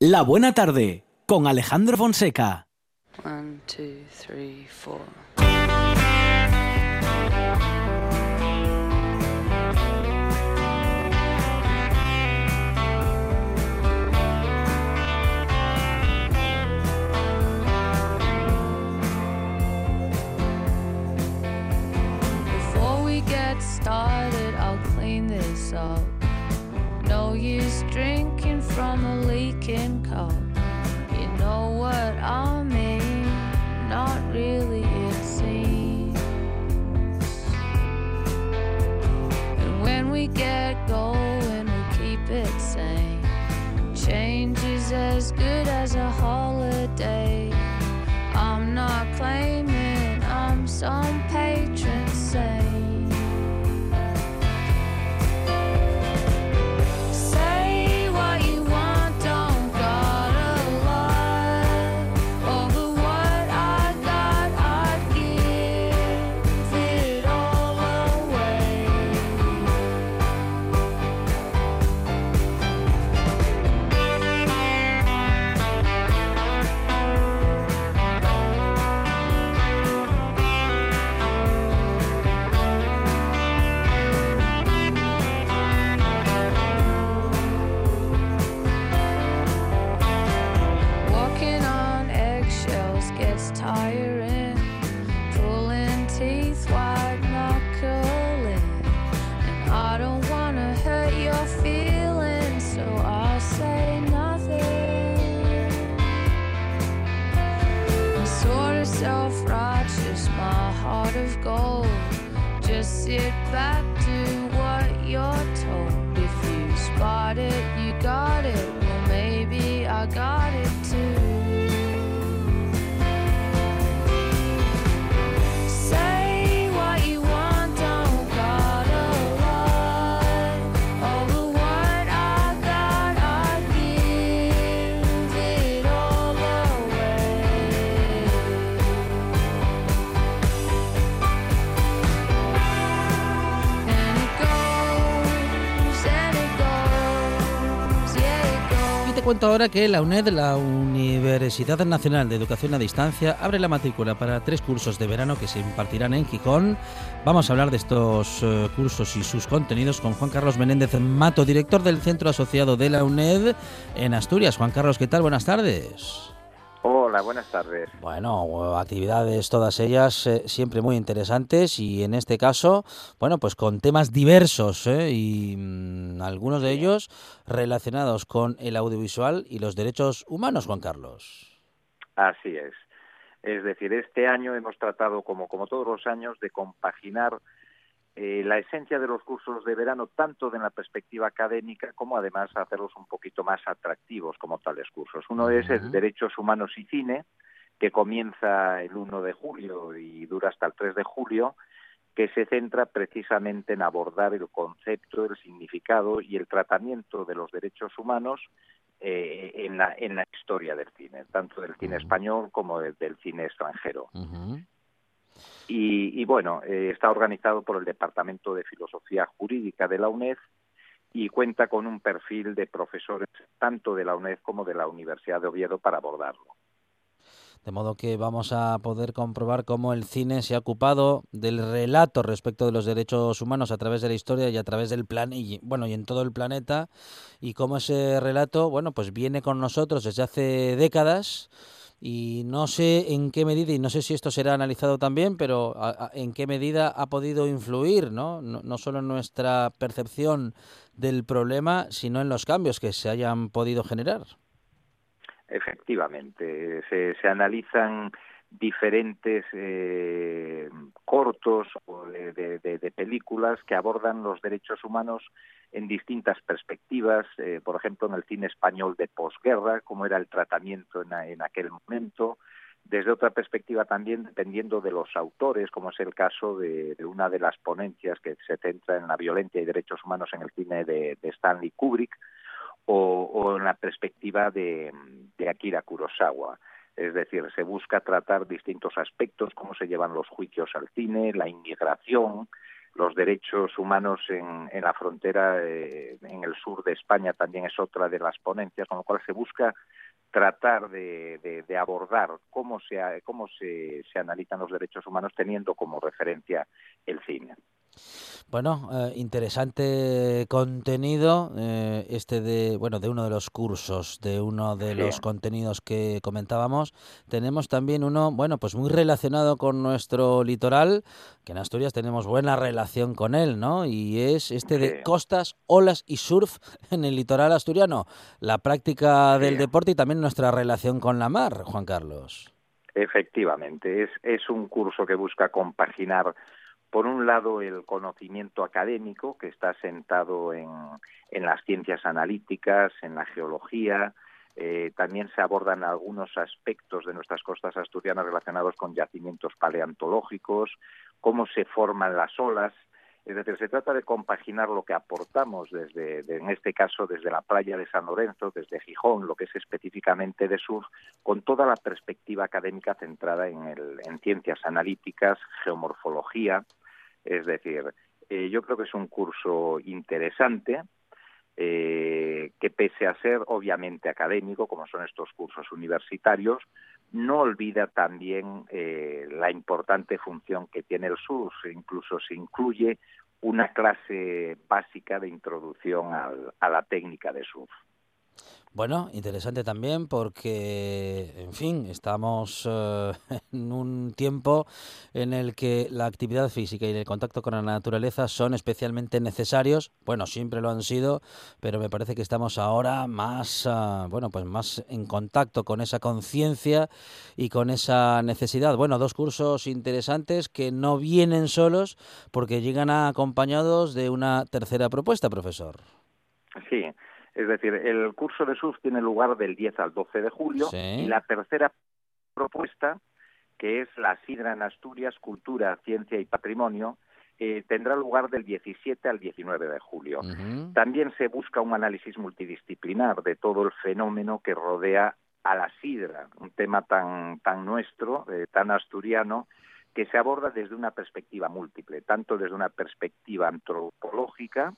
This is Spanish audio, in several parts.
La Buena Tarde con Alejandro Fonseca. One, two, three, four. Before we get started, I'll clean this up. No use drinking from a leaking cup. You know what I mean? Not really, it seems. And when we get going, we keep it sane. Change is as good as a holiday. I'm not claiming I'm some sit back, do what you're told. If you spot it, you got it. Well, maybe I got it cuento ahora que la UNED, la Universidad Nacional de Educación a Distancia, abre la matrícula para tres cursos de verano que se impartirán en Gijón. Vamos a hablar de estos eh, cursos y sus contenidos con Juan Carlos Menéndez Mato, director del Centro Asociado de la UNED en Asturias. Juan Carlos, ¿qué tal? Buenas tardes. Hola, buenas tardes. Bueno, actividades todas ellas eh, siempre muy interesantes y en este caso, bueno, pues con temas diversos ¿eh? y mm, algunos de ellos relacionados con el audiovisual y los derechos humanos, Juan Carlos. Así es. Es decir, este año hemos tratado, como, como todos los años, de compaginar eh, la esencia de los cursos de verano, tanto de la perspectiva académica como además hacerlos un poquito más atractivos como tales cursos. Uno es el. Derechos Humanos y Cine, que comienza el 1 de julio y dura hasta el 3 de julio, que se centra precisamente en abordar el concepto, el significado y el tratamiento de los derechos humanos eh, en, la, en la historia del cine, tanto del cine español como del, del cine extranjero. Y, y bueno, eh, está organizado por el Departamento de Filosofía Jurídica de la UNED y cuenta con un perfil de profesores tanto de la UNED como de la Universidad de Oviedo para abordarlo. De modo que vamos a poder comprobar cómo el cine se ha ocupado del relato respecto de los derechos humanos a través de la historia y a través del plan y bueno y en todo el planeta y cómo ese relato bueno pues viene con nosotros desde hace décadas y no sé en qué medida y no sé si esto será analizado también pero en qué medida ha podido influir no no, no solo en nuestra percepción del problema sino en los cambios que se hayan podido generar. Efectivamente, se, se analizan diferentes eh, cortos o de, películas que abordan los derechos humanos en distintas perspectivas, eh, por ejemplo, en el cine español de posguerra, cómo era el tratamiento en, en aquel momento, desde otra perspectiva también, dependiendo de los autores, como es el caso de, una de las ponencias que se centra en la violencia y derechos humanos en el cine de, Stanley Kubrick, o, en la perspectiva de Akira Kurosawa. Es decir, se busca tratar distintos aspectos, cómo se llevan los juicios al cine, la inmigración, los derechos humanos en, la frontera eh, en el sur de España también es otra de las ponencias, con lo cual se busca tratar de, abordar cómo se cómo se, se analizan los derechos humanos teniendo como referencia el cine. Bueno, eh, interesante contenido eh, este de bueno de uno de los cursos, de uno de los contenidos que comentábamos. Tenemos también uno, bueno, pues muy relacionado con nuestro litoral, que en Asturias tenemos buena relación con él, ¿no? Y es este de costas, olas y surf en el litoral asturiano, la práctica del deporte y también nuestra relación con la mar, Juan Carlos. Efectivamente, es, es un curso que busca compaginar por un lado, el conocimiento académico, que está sentado en, las ciencias analíticas, en la geología, eh, también se abordan algunos aspectos de nuestras costas asturianas relacionados con yacimientos paleontológicos, cómo se forman las olas. Es decir, se trata de compaginar lo que aportamos desde, en este caso, desde la playa de San Lorenzo, desde Gijón, lo que es específicamente de sur, con toda la perspectiva académica centrada en, el, en ciencias analíticas, geomorfología, es decir, eh, yo creo que es un curso interesante, eh, que pese a ser obviamente académico, como son estos cursos universitarios, no olvida también eh, la importante función que tiene el surf, incluso se incluye una clase básica de introducción a la técnica de surf. Bueno, interesante también porque, en fin, estamos eh, en un tiempo en el que la actividad física y el contacto con la naturaleza son especialmente necesarios. Bueno, siempre lo han sido, pero me parece que estamos ahora más, ah, bueno, pues más en contacto con esa conciencia y con esa necesidad. Bueno, dos cursos interesantes que no vienen solos porque llegan acompañados de una tercera propuesta, profesor. Sí. Es decir, el curso de surf tiene lugar del 10 al 12 de julio y la tercera propuesta, que es la Sidra en Asturias, Cultura, Ciencia y Patrimonio, eh, tendrá lugar del 17 al 19 de julio. También se busca un análisis multidisciplinar de todo el fenómeno que rodea a la sidra, un tema tan, tan nuestro, eh, tan asturiano, que se aborda desde una perspectiva múltiple, tanto desde una perspectiva antropológica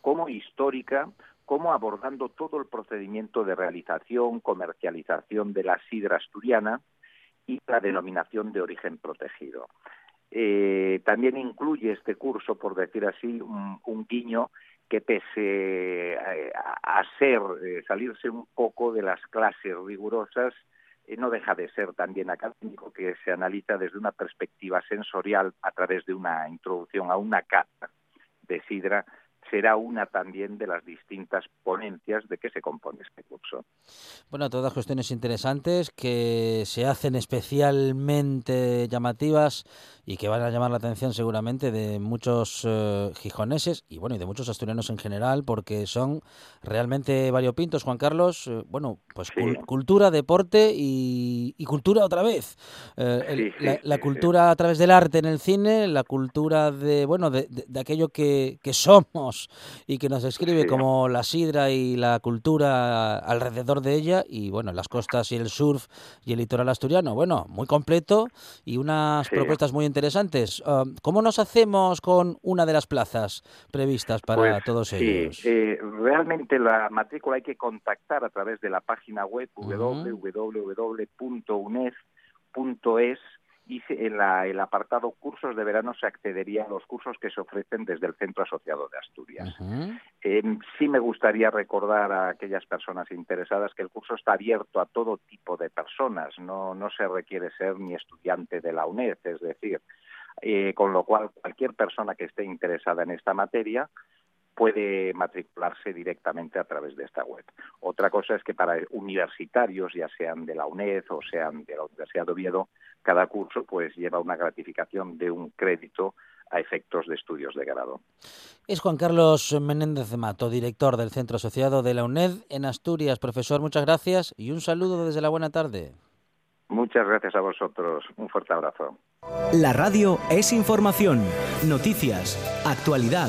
como histórica como abordando todo el procedimiento de realización, comercialización de la sidra asturiana y la denominación de origen protegido. Eh, también incluye este curso, por decir así, un, guiño que pese a, ser, eh, salirse un poco de las clases rigurosas, eh, no deja de ser también académico, que se analiza desde una perspectiva sensorial a través de una introducción a una cata de sidra será una también de las distintas ponencias de que se compone este curso. Bueno, todas cuestiones interesantes que se hacen especialmente llamativas y que van a llamar la atención seguramente de muchos eh, gijoneses y bueno y de muchos asturianos en general porque son realmente variopintos, Juan Carlos. Eh, bueno, pues cultura, deporte y, cultura otra vez. Eh, la, cultura a través del arte en el cine, la cultura de bueno de, de aquello que, que somos y que nos describe como la sidra y la cultura alrededor de ella y bueno, las costas y el surf y el litoral asturiano. Bueno, muy completo y unas propuestas muy interesantes. Um, ¿Cómo nos hacemos con una de las plazas previstas para pues todos ellos? Eh, realmente la matrícula hay que contactar a través de la página web www.uned.es y en el apartado cursos de verano se accedería a los cursos que se ofrecen desde el Centro Asociado de Asturias. Em, sí me gustaría recordar a aquellas personas interesadas que el curso está abierto a todo tipo de personas, no, no se requiere ser ni estudiante de la UNED, es decir, eh, con lo cual cualquier persona que esté interesada en esta materia puede matricularse directamente a través de esta web. Otra cosa es que para universitarios, ya sean de la UNED o sean de la Universidad de Oviedo, cada curso pues lleva una gratificación de un crédito a efectos de estudios de grado. Es Juan Carlos Menéndez de Mato, director del Centro Asociado de la UNED en Asturias. Profesor, muchas gracias y un saludo desde la buena tarde. Muchas gracias a vosotros. Un fuerte abrazo. La radio es información, noticias, actualidad.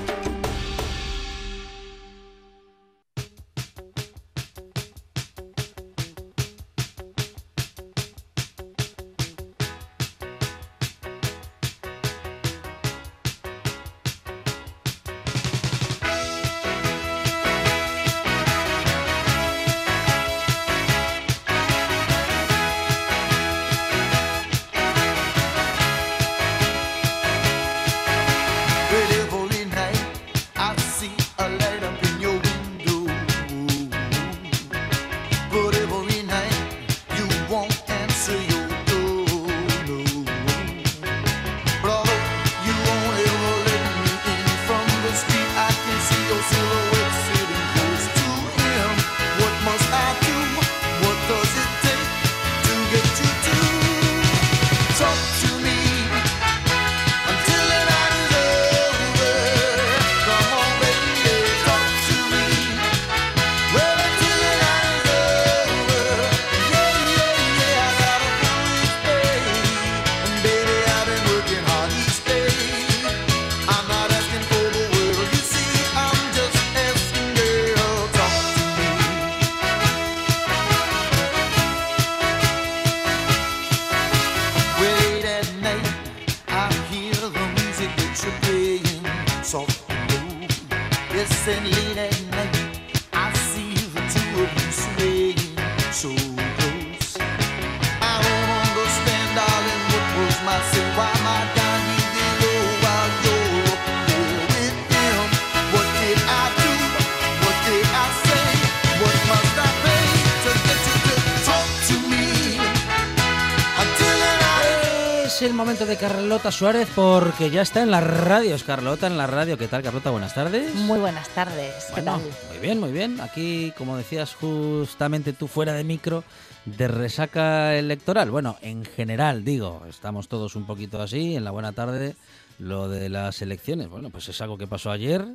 De Carlota Suárez porque ya está en la radio. Es Carlota en la radio. ¿Qué tal, Carlota? Buenas tardes. Muy buenas tardes. ¿Qué tal? Muy bien, muy bien. Aquí, como decías justamente tú fuera de micro, de resaca electoral. Bueno, en general, digo, estamos todos un poquito así. En la buena tarde, lo de las elecciones. Bueno, pues es algo que pasó ayer.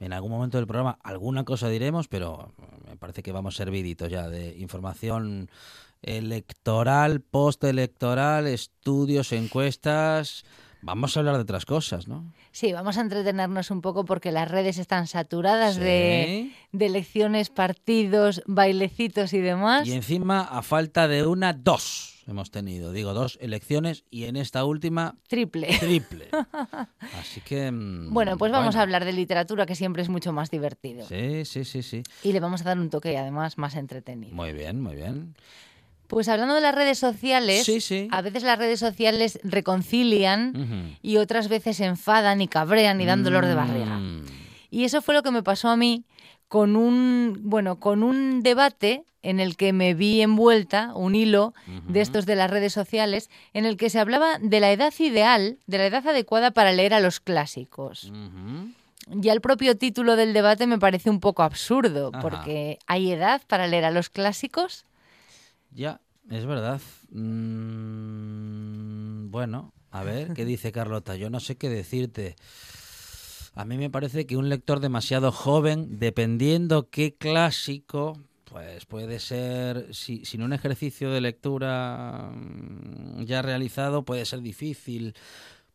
En algún momento del programa alguna cosa diremos, pero me parece que vamos serviditos ya de información electoral, postelectoral, estudios, encuestas. Vamos a hablar de otras cosas, ¿no? Sí, vamos a entretenernos un poco porque las redes están saturadas de, de, elecciones, partidos, bailecitos y demás. Y encima, a falta de una, dos hemos tenido. Digo, dos elecciones y en esta última... Triple. Triple. Así que... Mm, bueno, pues vamos a hablar de literatura, que siempre es mucho más divertido. Sí, sí, sí, sí. Y le vamos a dar un toque, además, más entretenido. Muy bien, muy bien. Pues hablando de las redes sociales, a veces las redes sociales reconcilian y otras veces enfadan y cabrean y dan dolor de barriga. Mm. Y eso fue lo que me pasó a mí con un, bueno, con un debate en el que me vi envuelta, un hilo de estos de las redes sociales, en el que se hablaba de la edad ideal, de la edad adecuada para leer a los clásicos. Ya el propio título del debate me parece un poco absurdo, porque ¿hay edad para leer a los clásicos? Ya, es verdad. Mm, bueno, a ver, ¿qué dice Carlota? Yo no sé qué decirte. A mí me parece que un lector demasiado joven, dependiendo qué clásico, pues puede ser, si, sin un ejercicio de lectura mm, ya realizado, puede ser difícil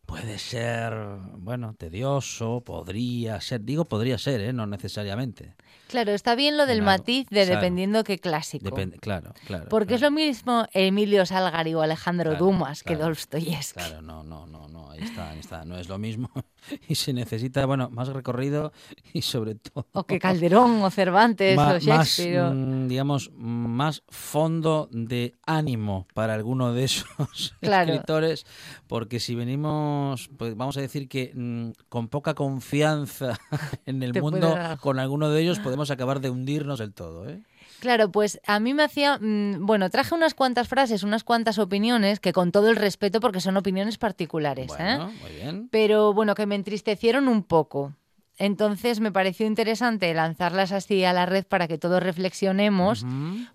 puede ser, bueno, tedioso, podría ser, digo podría ser, ¿eh? no necesariamente. Claro, está bien lo del matiz de dependiendo qué clásico. claro, claro. Porque es lo mismo Emilio Salgari o Alejandro Dumas que Dostoyevsky. Claro, no, no, no, no, ahí está, ahí está, no es lo mismo y se necesita, bueno, más recorrido y sobre todo... O que Calderón o Cervantes o Shakespeare. Más, mm, digamos, más fondo de ánimo para alguno de esos escritores, porque si venimos, pues vamos a decir que mm, con poca confianza en el mundo, con alguno de ellos podemos acabar de hundirnos del todo, ¿eh? Claro, pues a mí me hacía, mm, bueno, traje unas cuantas frases, unas cuantas opiniones, que con todo el respeto, porque son opiniones particulares, ¿eh? Muy bien. Pero bueno, que me entristecieron un poco. Entonces me pareció interesante lanzarlas así a la red para que todos reflexionemos,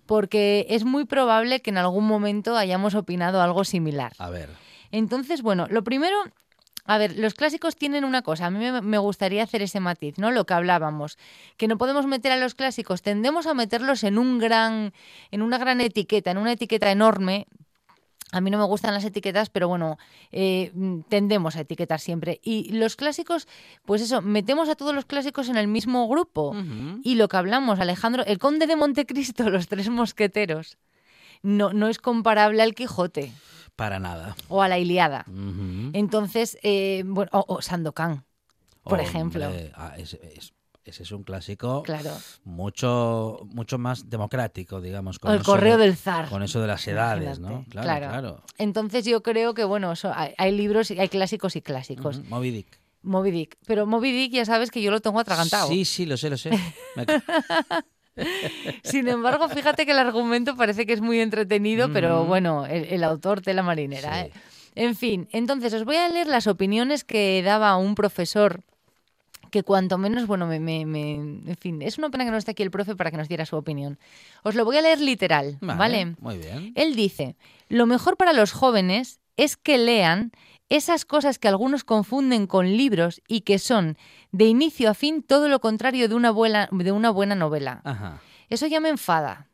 porque es muy probable que en algún momento hayamos opinado algo similar. A ver. Entonces, bueno, lo primero a ver, los clásicos tienen una cosa, a mí me gustaría hacer ese matiz, ¿no? Lo que hablábamos, que no podemos meter a los clásicos, tendemos a meterlos en un gran en una gran etiqueta, en una etiqueta enorme A mí no me gustan las etiquetas, pero bueno, eh, tendemos a etiquetar siempre. Y los clásicos, pues eso, metemos a todos los clásicos en el mismo grupo. Y lo que hablamos, Alejandro, el Conde de Montecristo, los tres mosqueteros, no, no es comparable al Quijote. Para nada. O a la Iliada. Entonces, eh, bueno, o, Sandokan, por ejemplo. Ah, ese es un clásico claro. mucho mucho más democrático, digamos. Con el correo del zar. Con eso de las edades, ¿no? Claro, claro, Entonces yo creo que, bueno, hay, libros, hay clásicos y clásicos. Moby Dick. Moby Dick. Pero Moby Dick ya sabes que yo lo tengo atragantado. Sí, sí, lo sé, lo sé. Sin embargo, fíjate que el argumento parece que es muy entretenido, pero bueno, el, autor de la marinera. ¿eh? En fin, entonces os voy a leer las opiniones que daba un profesor que cuanto menos, bueno, me, me, en fin, es una pena que no esté aquí el profe para que nos diera su opinión. Os lo voy a leer literal, ¿vale? Muy bien. Él dice, lo mejor para los jóvenes es que lean esas cosas que algunos confunden con libros y que son, de inicio a fin, todo lo contrario de una buena, de una buena novela. Ajá. Eso ya me enfada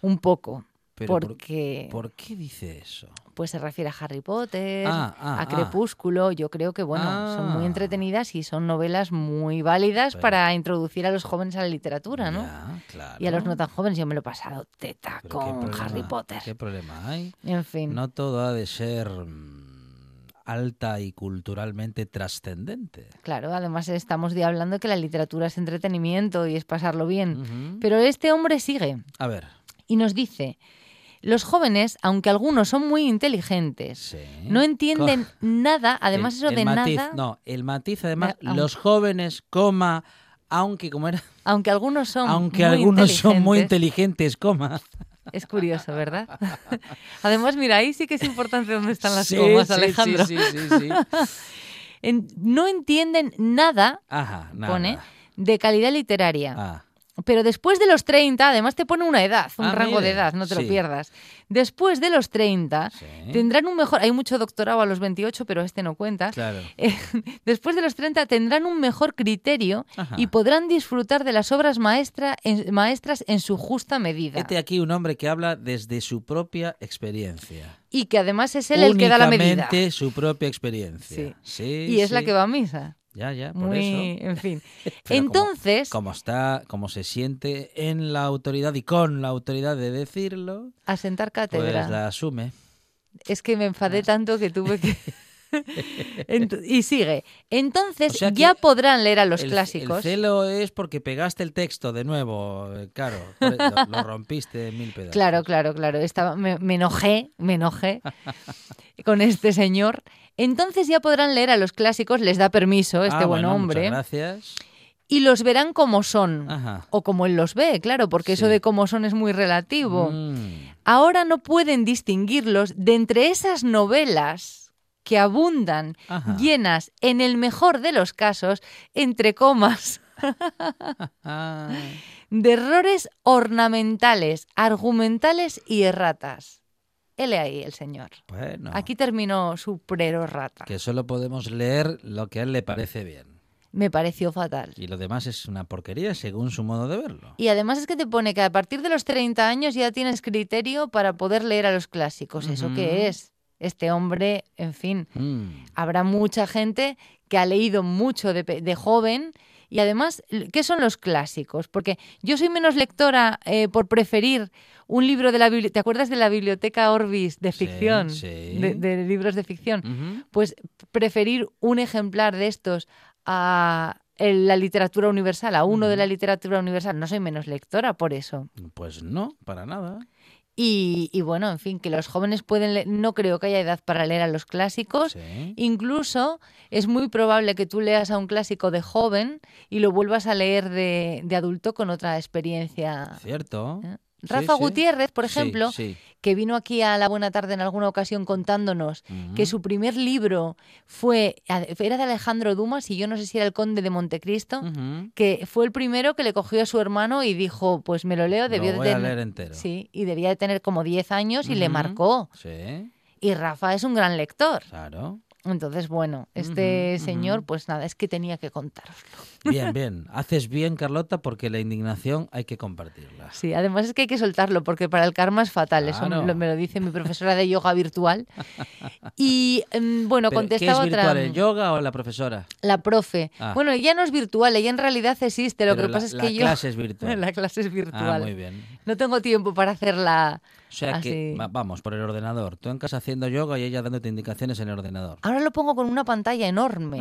un poco. porque... Por, qué dice eso? Pues se refiere a Harry Potter, ah, ah, a ah. Crepúsculo. Yo creo que, bueno, son muy entretenidas y son novelas muy válidas para introducir a los jóvenes a la literatura, ¿no? Y a los no tan jóvenes. Yo me lo he pasado teta con Harry Potter. ¿Qué problema hay? En fin. No todo ha de ser mm, alta y culturalmente trascendente. Claro, además estamos hablando que la literatura es entretenimiento y es pasarlo bien. Pero este hombre sigue. A ver. Y nos dice, los jóvenes, aunque algunos son muy inteligentes, no entienden nada, además eso de nada... No, el matiz además, los jóvenes, coma, aunque como era... Aunque algunos son Aunque algunos son muy inteligentes, coma. Es curioso, ¿verdad? Además, mira, ahí sí que es importante dónde están las comas, Alejandro. Sí, sí, sí, no entienden nada, pone, de calidad literaria. Ah. Pero después de los 30, además te pone una edad, un ah, rango de edad, no te lo pierdas. Después de los 30, tendrán un mejor. Hay mucho doctorado a los 28, pero este no cuenta. Claro. Eh, después de los 30, tendrán un mejor criterio y podrán disfrutar de las obras maestra, maestras en su justa medida. Este aquí un hombre que habla desde su propia experiencia. Y que además es él el que da la medida. su propia experiencia. Sí. y es la que va a misa. Ya, ya, por Muy, En fin. Entonces. Como, está, como se siente en la autoridad y con la autoridad de decirlo. A sentar cátedra. Pues la asume. Es que me enfadé ah. tanto que tuve que. y sigue. Entonces ya podrán leer a los clásicos. El celo es porque pegaste el texto de nuevo, eh, claro, lo, rompiste en mil pedazos. Claro, claro, claro. Estaba, me, me enojé, me enojé con este señor. Entonces ya podrán leer a los clásicos, les da permiso este ah, buen hombre. gracias. Y los verán como son. O como él los ve, claro, porque eso de cómo son es muy relativo. Mm. Ahora no pueden distinguirlos de entre esas novelas que abundan, llenas, en el mejor de los casos, entre comas, de errores ornamentales, argumentales y erratas. Él ahí, el señor. Bueno. Aquí terminó su prerorrata. Que solo podemos leer lo que a él le parece bien. Me pareció fatal. Y lo demás es una porquería según su modo de verlo. Y además es que te pone que a partir de los 30 años ya tienes criterio para poder leer a los clásicos. ¿Eso qué es? Este hombre, en fin, mm. habrá mucha gente que ha leído mucho de, de joven y además, ¿qué son los clásicos? Porque yo soy menos lectora eh, por preferir un libro de la biblioteca. ¿Te acuerdas de la biblioteca Orbis de ficción? De, libros de ficción. Pues preferir un ejemplar de estos a la literatura universal, a uno de la literatura universal. No soy menos lectora por eso. Pues no, para nada. Y, bueno, en fin, que los jóvenes pueden leer, no creo que haya edad para leer a los clásicos. Incluso es muy probable que tú leas a un clásico de joven y lo vuelvas a leer de, de adulto con otra experiencia. Cierto. ¿Eh? Rafa Gutiérrez, por ejemplo, que vino aquí a la Buena Tarde en alguna ocasión contándonos que su primer libro fue era de Alejandro Dumas y yo no sé si era El Conde de Montecristo, que fue el primero que le cogió a su hermano y dijo, pues me lo leo, debió de tener entero. Sí, y debía de tener como 10 años y le marcó. Y Rafa es un gran lector. Claro. Entonces, bueno, este señor, pues nada, es que tenía que contároslo. Bien, bien. Haces bien, Carlota, porque la indignación hay que compartirla. Sí, además es que hay que soltarlo, porque para el karma es fatal. Eso me lo dice mi profesora de yoga virtual. Y mm, bueno, contestaba ¿qué es virtual, ¿El yoga o la profesora? La profe. Ah. Bueno, ella no es virtual, ella en realidad existe. Lo que pasa es que yo. La clase es virtual. la clase es virtual. Ah, muy bien. No tengo tiempo para hacerla o sea que, vamos, por el ordenador. Tú en casa haciendo yoga y ella dándote indicaciones en el ordenador. Ahora lo pongo con una pantalla enorme.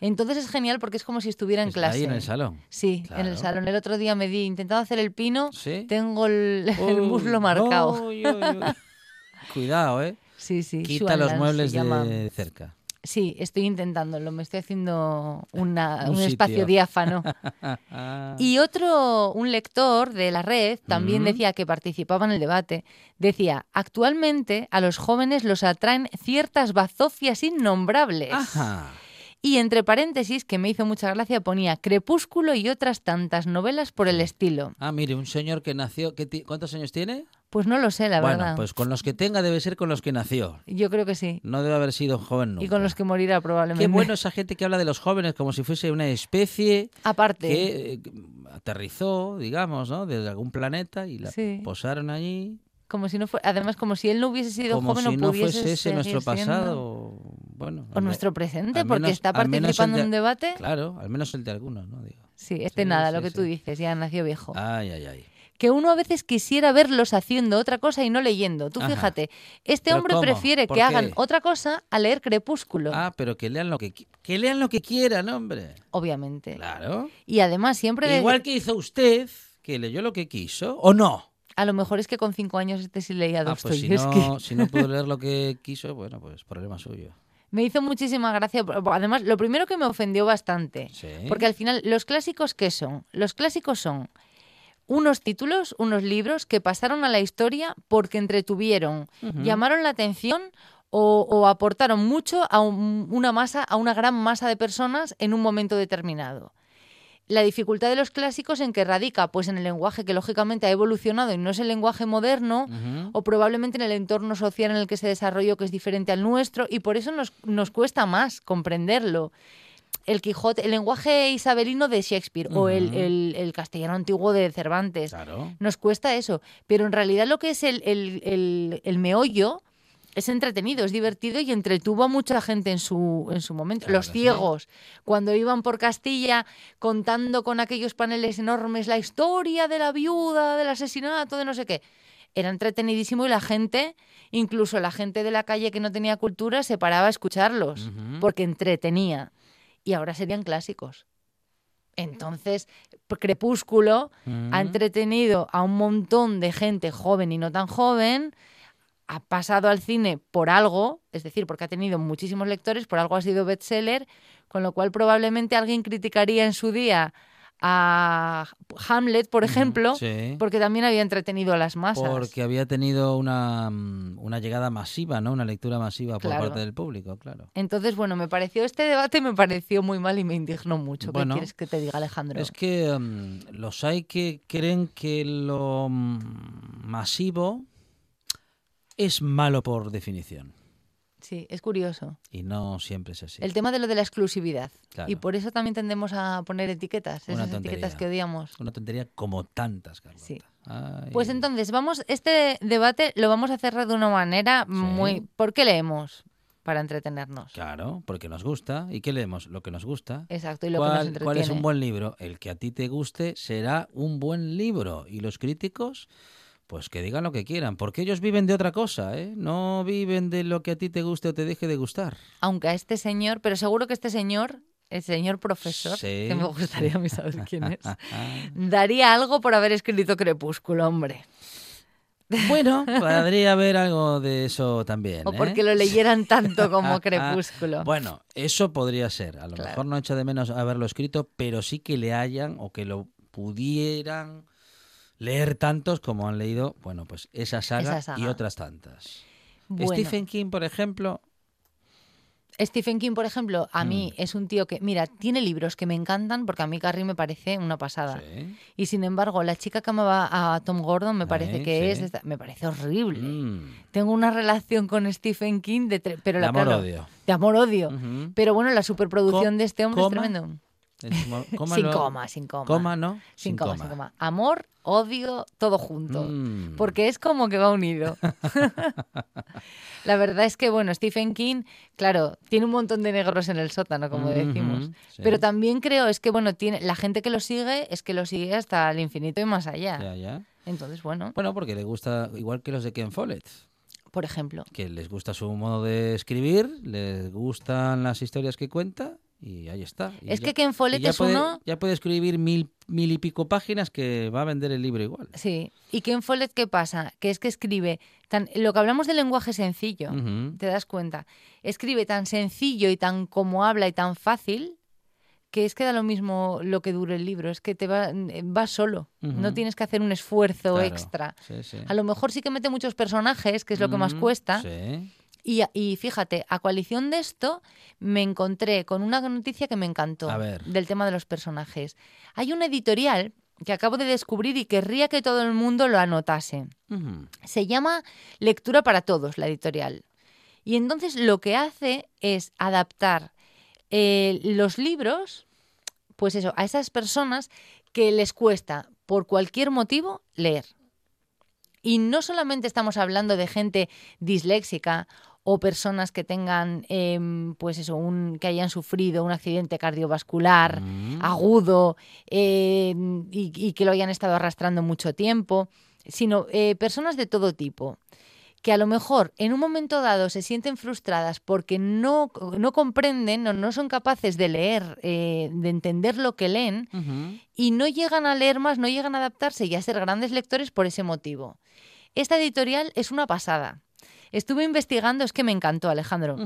Entonces es genial porque es como si estuviera en clase. Ahí en el salón. Sí, en el salón. El otro día me di, intentando hacer el pino, tengo el, muslo marcado. Cuidado, ¿eh? Sí, sí. Quita los muebles de cerca. Sí, estoy intentándolo. Me estoy haciendo un, espacio diáfano. y otro, un lector de la red, también decía que participaba en el debate, decía, actualmente a los jóvenes los atraen ciertas bazofias innombrables. Y entre paréntesis, que me hizo mucha gracia, ponía Crepúsculo y otras tantas novelas por el estilo. Ah, mire, un señor que nació, ¿cuántos años tiene? Pues no lo sé, la verdad. Bueno, pues con los que tenga debe ser con los que nació. Yo creo que sí. No debe haber sido joven nunca. Y con los que morirá probablemente. Qué bueno esa gente que habla de los jóvenes como si fuese una especie aparte que eh, aterrizó, digamos, ¿no? Desde algún planeta y la posaron allí. Como si no fuera, además como si él no hubiese sido joven si no fuese ese nuestro pasado, bueno, o nuestro presente, porque está participando en un debate. Claro, al menos el de algunos, ¿no? Sí, este nada, lo que tú dices, ya nació viejo. Ay, ay, ay que uno a veces quisiera verlos haciendo otra cosa y no leyendo. Tú fíjate, este hombre prefiere que hagan otra cosa a leer Crepúsculo. Ah, pero que lean lo que que lean lo que quieran, hombre. Obviamente. Claro. Y además siempre igual que hizo usted, que leyó lo que quiso o no. A lo mejor es que con cinco años este sí leía ah, pues si no, si no pudo leer lo que quiso, bueno, pues problema suyo. Me hizo muchísima gracia. Además, lo primero que me ofendió bastante. Porque al final, ¿los clásicos qué son? Los clásicos son unos títulos, unos libros que pasaron a la historia porque entretuvieron, llamaron la atención o, aportaron mucho a una masa, a una gran masa de personas en un momento determinado. La dificultad de los clásicos en que radica, pues en el lenguaje que lógicamente ha evolucionado y no es el lenguaje moderno, o probablemente en el entorno social en el que se desarrolló que es diferente al nuestro, y por eso nos, nos cuesta más comprenderlo el Quijote, el lenguaje isabelino de Shakespeare o el, castellano antiguo de Cervantes. Nos cuesta eso. Pero en realidad lo que es el, el, meollo es entretenido, es divertido y entretuvo a mucha gente en su, en su momento. Los ciegos, cuando iban por Castilla contando con aquellos paneles enormes la historia de la viuda, del asesinato, de no sé qué. Era entretenidísimo y la gente, incluso la gente de la calle que no tenía cultura, se paraba a escucharlos, porque entretenía y ahora serían clásicos. Entonces, Crepúsculo ha mm. entretenido a un montón de gente joven y no tan joven, ha pasado al cine por algo, es decir, porque ha tenido muchísimos lectores, por algo ha sido bestseller, con lo cual probablemente alguien criticaría en su día a Hamlet, por ejemplo, porque también había entretenido a las masas. Porque había tenido una, mm, una llegada masiva, ¿no? Una lectura masiva por parte del público, claro. Entonces, bueno, me pareció este debate me pareció muy mal y me indignó mucho. ¿Qué quieres que te diga, Alejandro? Es que mm, los hay que creen que lo mm, masivo es malo por definición. Sí, es curioso. Y no siempre es así. El tema de lo de la exclusividad. Y por eso también tendemos a poner etiquetas, esas etiquetas que odiamos. Una tontería como tantas, Carlota. Sí. Pues entonces, vamos, este debate lo vamos a cerrar de una manera muy... ¿Por qué leemos? Para entretenernos. Claro, porque nos gusta. ¿Y qué leemos? Lo que nos gusta. Exacto, y lo que nos entretiene. ¿Cuál es un buen libro? El que a ti te guste será un buen libro. Y los críticos pues que digan lo que quieran, porque ellos viven de otra cosa, ¿eh? No viven de lo que a ti te guste o te deje de gustar. Aunque a este señor, pero seguro que este señor, el señor profesor, que me gustaría a mí saber quién es, daría algo por haber escrito Crepúsculo, hombre. Bueno, podría haber algo de eso también. O porque ¿eh? lo leyeran tanto como Crepúsculo. bueno, eso podría ser. A lo mejor no echa de menos haberlo escrito, pero sí que le hayan o que lo pudieran leer tantos como han leído, bueno, pues esa saga, y otras tantas. Stephen King, por ejemplo. Stephen King, por ejemplo, a mí mm. es un tío que, mira, tiene libros que me encantan porque a mí Carrie me parece una pasada. Y sin embargo, la chica que amaba a Tom Gordon me parece que es, me parece horrible. Mm. Tengo una relación con Stephen King de, pero de amor-odio. De amor-odio. Pero bueno, la superproducción de este hombre es tremendo. Sin coma, sin coma. Coma, ¿no? Sin, coma, sin coma. Amor, odio, todo junto. Mm. Porque es como que va unido. la verdad es que, bueno, Stephen King, claro, tiene un montón de negros en el sótano, como decimos. Pero también creo, es que, bueno, tiene la gente que lo sigue es que lo sigue hasta el infinito y más allá. Ya, ya. Entonces, bueno. Bueno, porque le gusta, igual que los de Ken Follett. Por ejemplo. Que les gusta su modo de escribir, les gustan las historias que cuenta y ahí está. es que Ken Follett es uno... Ya puede escribir mil, mil y pico páginas que va a vender el libro igual. Sí. ¿Y Ken Follett qué pasa? Que es que escribe... Tan, lo que hablamos del lenguaje sencillo, te das cuenta. Escribe tan sencillo y tan como habla y tan fácil que es que da lo mismo lo que dure el libro, es que te va, va solo, no tienes que hacer un esfuerzo extra. A lo mejor sí que mete muchos personajes, que es lo que más cuesta, sí. Y, fíjate, a coalición de esto me encontré con una noticia que me encantó del tema de los personajes. Hay una editorial que acabo de descubrir y querría que todo el mundo lo anotase. Se llama Lectura para Todos, la editorial. Y entonces lo que hace es adaptar eh, los libros, pues eso, a esas personas que les cuesta, por cualquier motivo, leer. Y no solamente estamos hablando de gente disléxica o personas que tengan, em, pues eso, un, que hayan sufrido un accidente cardiovascular mm. agudo em, y, que lo hayan estado arrastrando mucho tiempo, sino eh, personas de todo tipo que a lo mejor en un momento dado se sienten frustradas porque no, no comprenden o no son capaces de leer, eh, de entender lo que leen y no llegan a leer más, no llegan a adaptarse y a ser grandes lectores por ese motivo. Esta editorial es una pasada. Estuve investigando, es que me encantó, Alejandro.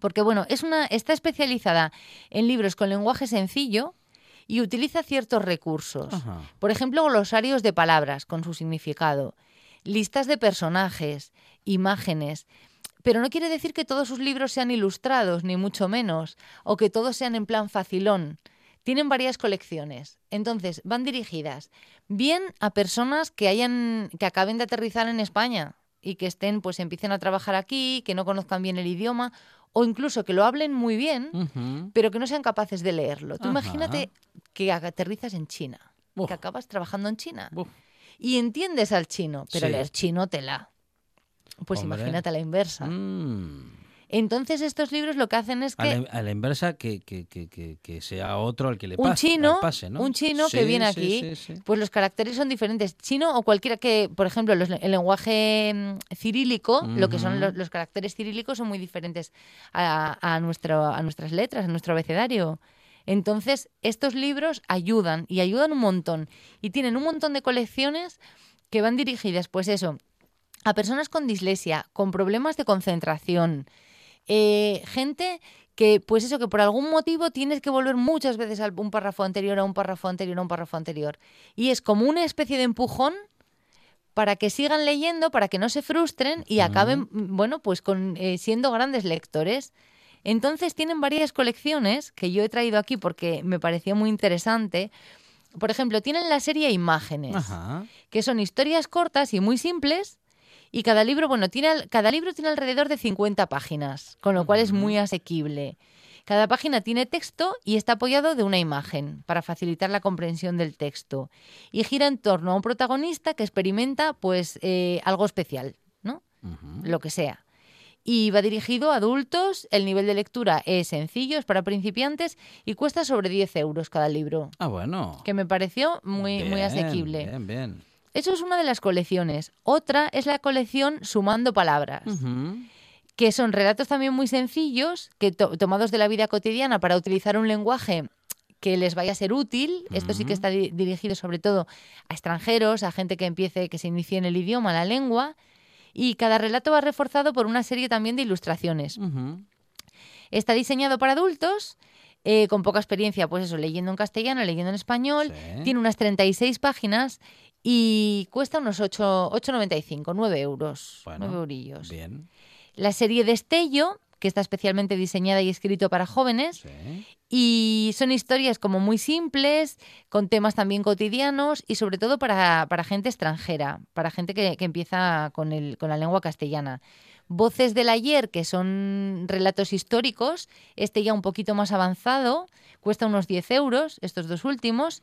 Porque, bueno, es una, está especializada en libros con lenguaje sencillo y utiliza ciertos recursos. Por ejemplo, glosarios de palabras con su significado, listas de personajes, imágenes. Pero no quiere decir que todos sus libros sean ilustrados, ni mucho menos, o que todos sean en plan facilón. Tienen varias colecciones. Entonces, van dirigidas bien a personas que hayan que acaben de aterrizar en España, y que estén, pues empiecen a trabajar aquí, que no conozcan bien el idioma, o incluso que lo hablen muy bien, pero que no sean capaces de leerlo. Tú imagínate que aterrizas en China, que acabas trabajando en China y entiendes al chino, pero leer chino te la. Pues imagínate a la inversa. Mm. Entonces estos libros lo que hacen es que... A la, inversa, que, que, que, que, sea otro al que le un chino, pase, ¿no? Un chino que viene aquí, pues los caracteres son diferentes. Chino o cualquiera que, por ejemplo, el lenguaje mm, cirílico, lo que son los, caracteres cirílicos son muy diferentes a, a, nuestro, a nuestras letras, a nuestro abecedario. Entonces, estos libros ayudan y ayudan un montón. Y tienen un montón de colecciones que van dirigidas, pues eso, a personas con dislexia, con problemas de concentración, eh, gente que, pues eso, que por algún motivo tienes que volver muchas veces a un párrafo anterior, a un párrafo anterior, a un párrafo anterior. Y es como una especie de empujón para que sigan leyendo, para que no se frustren y acaben, bueno, pues con, eh, siendo grandes lectores. Entonces tienen varias colecciones que yo he traído aquí porque me pareció muy interesante. Por ejemplo, tienen la serie Imágenes, que son historias cortas y muy simples y cada libro, bueno, tiene, cada libro tiene alrededor de 50 páginas, con lo cual es muy asequible. Cada página tiene texto y está apoyado de una imagen para facilitar la comprensión del texto. Y gira en torno a un protagonista que experimenta pues eh, algo especial, ¿no? Lo que sea. Y va dirigido a adultos, el nivel de lectura es sencillo, es para principiantes y cuesta sobre 10 euros cada libro. Ah, bueno. Que me pareció muy, muy asequible. Bien, bien. Eso es una de las colecciones. Otra es la colección Sumando Palabras. que son relatos también muy sencillos, que tomados de la vida cotidiana para utilizar un lenguaje que les vaya a ser útil. Esto sí que está dirigido sobre todo a extranjeros, a gente que empiece, que se inicie en el idioma, la lengua. Y cada relato va reforzado por una serie también de ilustraciones. Está diseñado para adultos, eh, con poca experiencia, pues eso, leyendo en castellano, leyendo en español. Tiene unas 36 páginas y cuesta unos 8,95, 9 euros. 9 eurillos. Bien. La serie Destello, que está especialmente diseñada y escrito para jóvenes. Y son historias como muy simples, con temas también cotidianos y sobre todo para, gente extranjera, para gente que, empieza con, el, con la lengua castellana. Voces del ayer, que son relatos históricos, este ya un poquito más avanzado, cuesta unos 10 euros, estos dos últimos.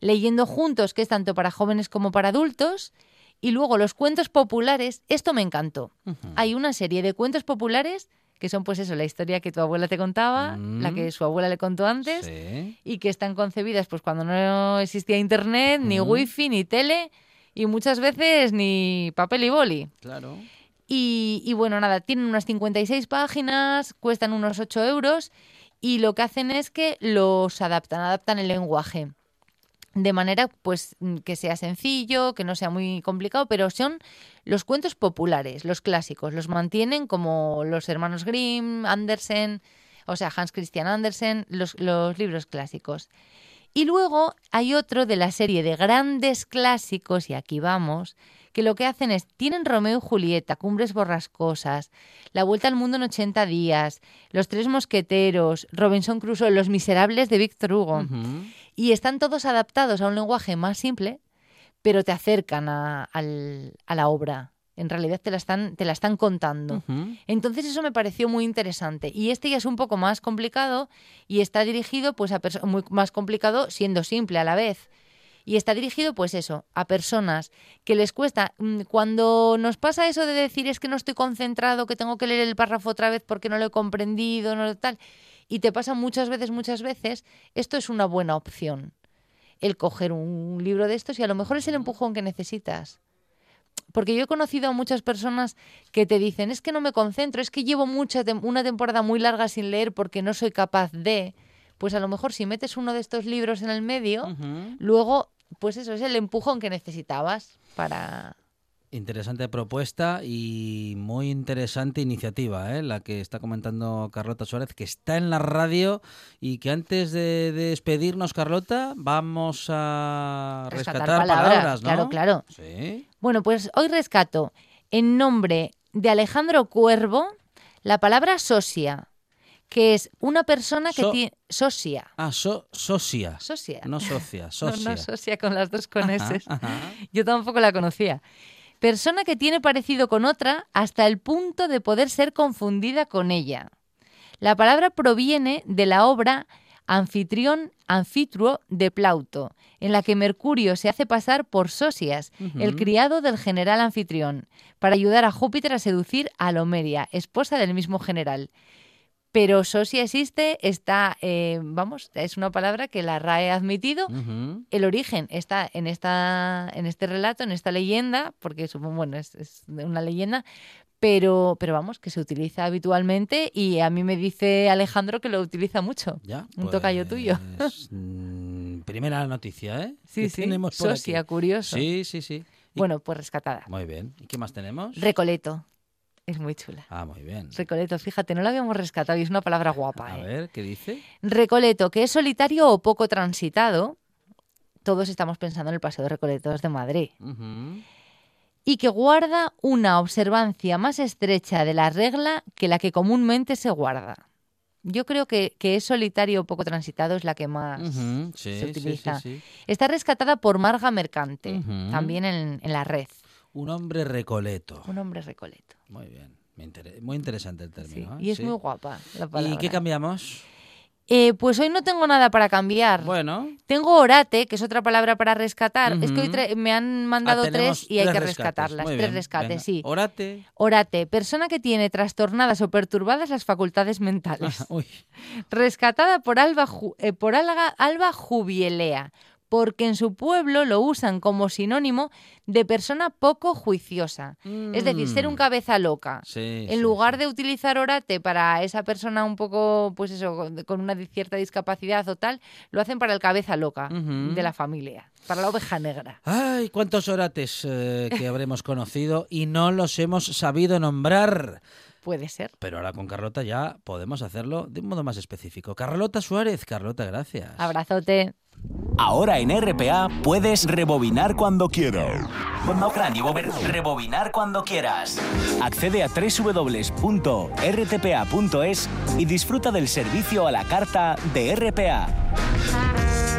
Leyendo juntos, que es tanto para jóvenes como para adultos. Y luego los cuentos populares, esto me encantó. Hay una serie de cuentos populares que son pues eso, la historia que tu abuela te contaba, la que mm. su abuela le contó antes, y que están concebidas pues cuando no existía internet, ni wifi, ni tele, y muchas veces ni papel y boli. Claro. Y, y bueno, nada, tienen unas 56 páginas, cuestan unos 8 euros, y lo que hacen es que los adaptan, adaptan el lenguaje de manera pues mm, que sea sencillo, que no sea muy complicado, pero son los cuentos populares, los clásicos, los mantienen como los hermanos Grimm, Andersen, o sea, Hans Christian Andersen, los, los libros clásicos. Y luego hay otro de la serie de grandes clásicos, y aquí vamos, que lo que hacen es, tienen Romeo y Julieta, Cumbres Borrascosas, La Vuelta al Mundo en 80 días, Los Tres Mosqueteros, Robinson Crusoe, Los Miserables de Víctor Hugo. Y están todos adaptados a un lenguaje más simple, pero te acercan a, la obra. En realidad te la están, te la están contando. Entonces eso me pareció muy interesante. Y este ya es un poco más complicado y está dirigido pues a muy más complicado siendo simple a la vez y está dirigido pues eso, a personas que les cuesta, mm, cuando nos pasa eso de decir es que no estoy concentrado, que tengo que leer el párrafo otra vez porque no lo he comprendido, no tal, y te pasa muchas veces, muchas veces, esto es una buena opción. El coger un libro de estos y a lo mejor es el empujón que necesitas. Porque yo he conocido a muchas personas que te dicen, es que no me concentro, es que llevo mucha una temporada muy larga sin leer porque no soy capaz de pues a lo mejor si metes uno de estos libros en el medio, luego pues eso es el empujón que necesitabas para... Interesante propuesta y muy interesante iniciativa, ¿eh? la que está comentando Carlota Suárez, que está en la radio y que antes de, despedirnos, Carlota, vamos a rescatar, palabras, ¿no? Claro, claro. Bueno, pues hoy rescato en nombre de Alejandro Cuervo la palabra socia que es una persona que tiene... Socia. Ah, socia. Socia. No socia, socia. no, no socia con las dos con S. Yo tampoco la conocía. Persona que tiene parecido con otra hasta el punto de poder ser confundida con ella. La palabra proviene de la obra Anfitrión, Anfitruo de Plauto, en la que Mercurio se hace pasar por Sosias, el criado del general anfitrión, para ayudar a Júpiter a seducir a Lomeria, esposa del mismo general. Pero socia existe, está, eh, vamos, es una palabra que la RAE ha admitido. El origen está en, esta, en este relato, en esta leyenda, porque bueno, es, es una leyenda, pero, pero vamos, que se utiliza habitualmente y a mí me dice Alejandro que lo utiliza mucho. Ya, Un tocayo tuyo. Mm, primera noticia, ¿eh? Sí, sí. Socia, curioso. Sí, sí, sí. Bueno, pues rescatada. Muy bien. ¿Y qué más tenemos? Recoleto. Es muy chula. Ah, muy bien. Recoleto, fíjate, no la habíamos rescatado y es una palabra guapa. A ¿eh? ver, ¿qué dice? Recoleto, que es solitario o poco transitado. Todos estamos pensando en el Paseo de Recoletos de Madrid. Y que guarda una observancia más estrecha de la regla que la que comúnmente se guarda. Yo creo que, que es solitario o poco transitado es la que más se utiliza. Está rescatada por Marga Mercante, también en, en la red. Un hombre recoleto. Un hombre recoleto. Muy bien. Muy interesante el término. ¿eh? y es muy guapa la palabra. ¿Y qué cambiamos? Eh, pues hoy no tengo nada para cambiar. Bueno. Tengo orate, que es otra palabra para rescatar. Es que hoy me han mandado ah, tres y hay que rescatarlas. tres rescates, sí. Orate. Orate, persona que tiene trastornadas o perturbadas las facultades mentales. Rescatada por Alba, eh, por Alba Jubielea porque en su pueblo lo usan como sinónimo de persona poco juiciosa. Es decir, ser un mm. cabeza loca. en lugar de utilizar orate para esa persona un poco, pues eso, con una cierta discapacidad o tal, lo hacen para el cabeza loca de la familia, para la oveja negra. Ay, cuántos orates eh, que habremos conocido y no los hemos sabido nombrar. Puede ser. Pero ahora con Carlota ya podemos hacerlo de un modo más específico. Carlota Suárez, Carlota, gracias. Abrazote. Ahora en RPA puedes rebobinar cuando quieras. Rebobinar cuando quieras. Accede a www.rtpa.es y disfruta del servicio a la carta de RPA.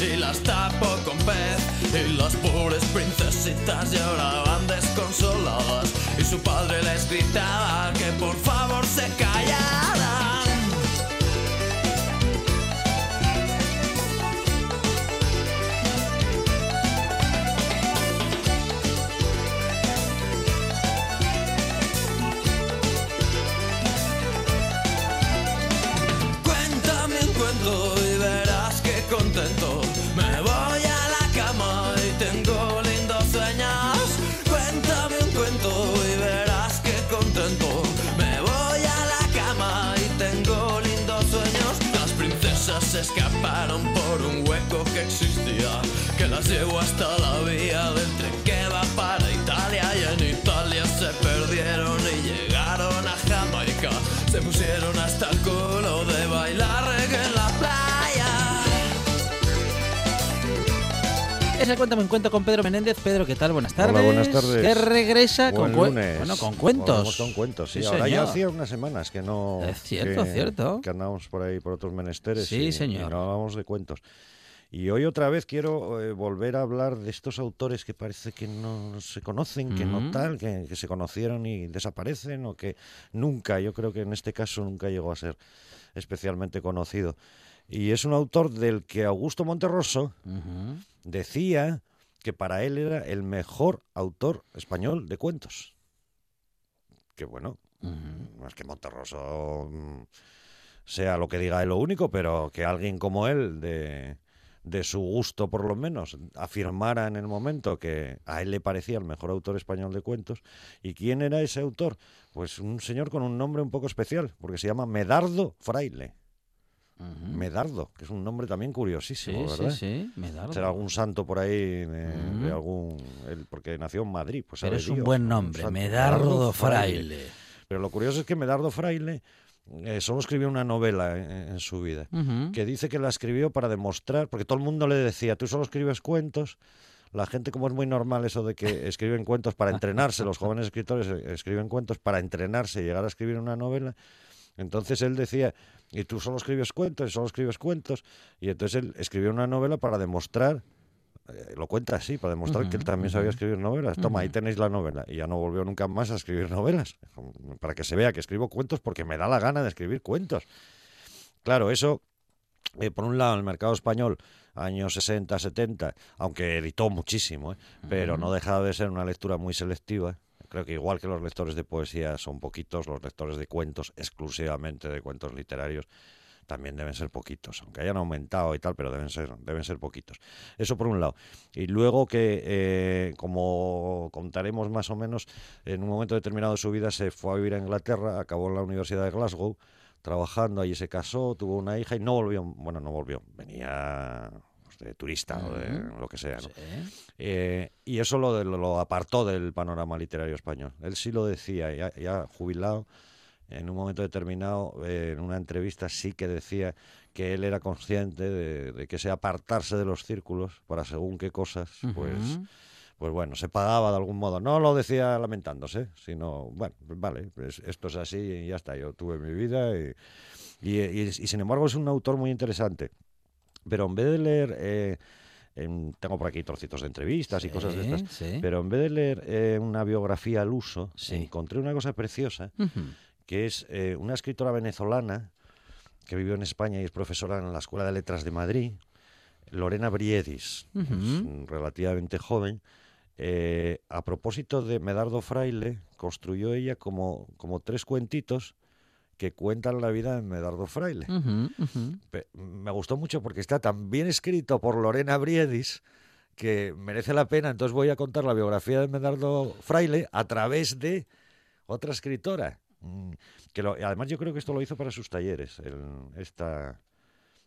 Y las tapo con pez y las pobres princesitas lloraban desconsoladas y su padre les gritaba que por favor se callaran. Llevó hasta la vía del tren que va para Italia y en Italia se perdieron y llegaron a Jamaica, se pusieron hasta el culo de bailar reggae en la playa. Es el Cuéntame un Cuento con Pedro Menéndez. Pedro, ¿qué tal? Buenas tardes. Hola, buenas tardes. Que regresa con, lunes. Bueno, con cuentos. con cuentos, sí. Ahora ya hacía unas semanas que no... Es cierto, que, cierto. Que andamos por ahí por otros menesteres sí, y, señor. y no hablamos de cuentos. Y hoy otra vez quiero eh, volver a hablar de estos autores que parece que no se conocen, que no tal, que, que, se conocieron y desaparecen, o que nunca, yo creo que en este caso nunca llegó a ser especialmente conocido. Y es un autor del que Augusto Monterroso uh -huh. decía que para él era el mejor autor español de cuentos. Que bueno, uh -huh. no es que Monterroso mm, sea lo que diga él lo único, pero que alguien como él, de, de su gusto por lo menos, afirmara en el momento que a él le parecía el mejor autor español de cuentos. ¿Y quién era ese autor? Pues un señor con un nombre un poco especial, porque se llama Medardo Fraile. Uh -huh. Medardo, que es un nombre también curiosísimo, sí, ¿verdad? Sí, sí, Medardo. Será algún santo por ahí de, uh -huh. de algún. Él, porque nació en Madrid. Pues Pero es Dios, un buen nombre, Medardo Fraile. Fraile. Pero lo curioso es que Medardo Fraile eh, solo escribió una novela en, en su vida, uh -huh. que dice que la escribió para demostrar, porque todo el mundo le decía, tú solo escribes cuentos. La gente, como es muy normal eso de que escriben cuentos para entrenarse, los jóvenes escritores eh, escriben cuentos para entrenarse y llegar a escribir una novela. Entonces él decía, y tú solo escribes cuentos, y solo escribes cuentos, y entonces él escribió una novela para demostrar, eh, lo cuenta así, para demostrar uh -huh, que él también uh -huh. sabía escribir novelas. Toma, uh -huh. ahí tenéis la novela. Y ya no volvió nunca más a escribir novelas, para que se vea que escribo cuentos porque me da la gana de escribir cuentos. Claro, eso, eh, por un lado, en el mercado español, años 60, 70, aunque editó muchísimo, ¿eh? pero no dejaba de ser una lectura muy selectiva creo que igual que los lectores de poesía son poquitos, los lectores de cuentos, exclusivamente de cuentos literarios, también deben ser poquitos, aunque hayan aumentado y tal, pero deben ser, deben ser poquitos. Eso por un lado. Y luego que, eh, como contaremos más o menos, en un momento determinado de su vida se fue a vivir a Inglaterra, acabó en la Universidad de Glasgow, trabajando, allí se casó, tuvo una hija y no volvió, bueno, no volvió, venía de turista o de lo que sea. ¿no? Sí. Eh, y eso lo, lo, apartó del panorama literario español. Él sí lo decía, ya, ya jubilado, en un momento determinado, eh, en una entrevista sí que decía que él era consciente de, de, que ese apartarse de los círculos para según qué cosas, pues... Uh -huh pues bueno, se pagaba de algún modo. No lo decía lamentándose, sino, bueno, vale, pues esto es así y ya está, yo tuve mi vida y, y, sin embargo es un autor muy interesante. Pero en vez de leer... Eh, tengo por aquí trocitos de entrevistas y cosas de estas, pero en vez de leer eh, una biografía al uso, encontré una cosa preciosa, que es eh, una escritora venezolana que vivió en España y es profesora en la Escuela de Letras de Madrid, Lorena Briedis, relativamente joven. Eh, a propósito de Medardo Fraile, construyó ella como, como tres cuentitos que cuentan la vida de Medardo Fraile. Me gustó mucho porque está tan bien escrito por Lorena Briedis que merece la pena. Entonces voy a contar la biografía de Medardo Fraile a través de otra escritora. Mm, que además yo creo que esto lo hizo para sus talleres, esta,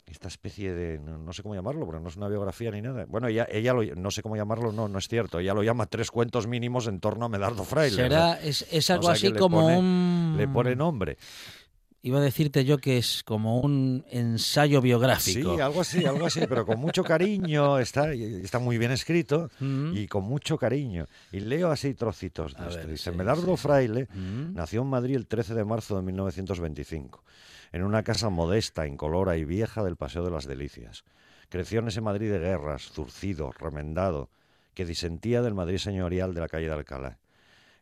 esta especie de, no, sé cómo llamarlo, pero no es una biografía ni nada. Bueno, ella, ella no sé cómo llamarlo, no, no es cierto. Ella lo llama tres cuentos mínimos en torno a Medardo Fraile. Será, es, algo así como un... Le pone nombre. Iba a decirte yo que es como un ensayo biográfico. Sí, algo así, algo así, pero con mucho cariño, está, está muy bien escrito mm. y con mucho cariño. Y leo así trocitos de esto. Dice, Medardo Fraile mm. nació en Madrid el 13 de marzo de 1925, en una casa modesta, incolora y vieja del Paseo de las Delicias. Creció en ese Madrid de guerras, zurcido, remendado, que disentía del Madrid señorial de la calle de Alcalá.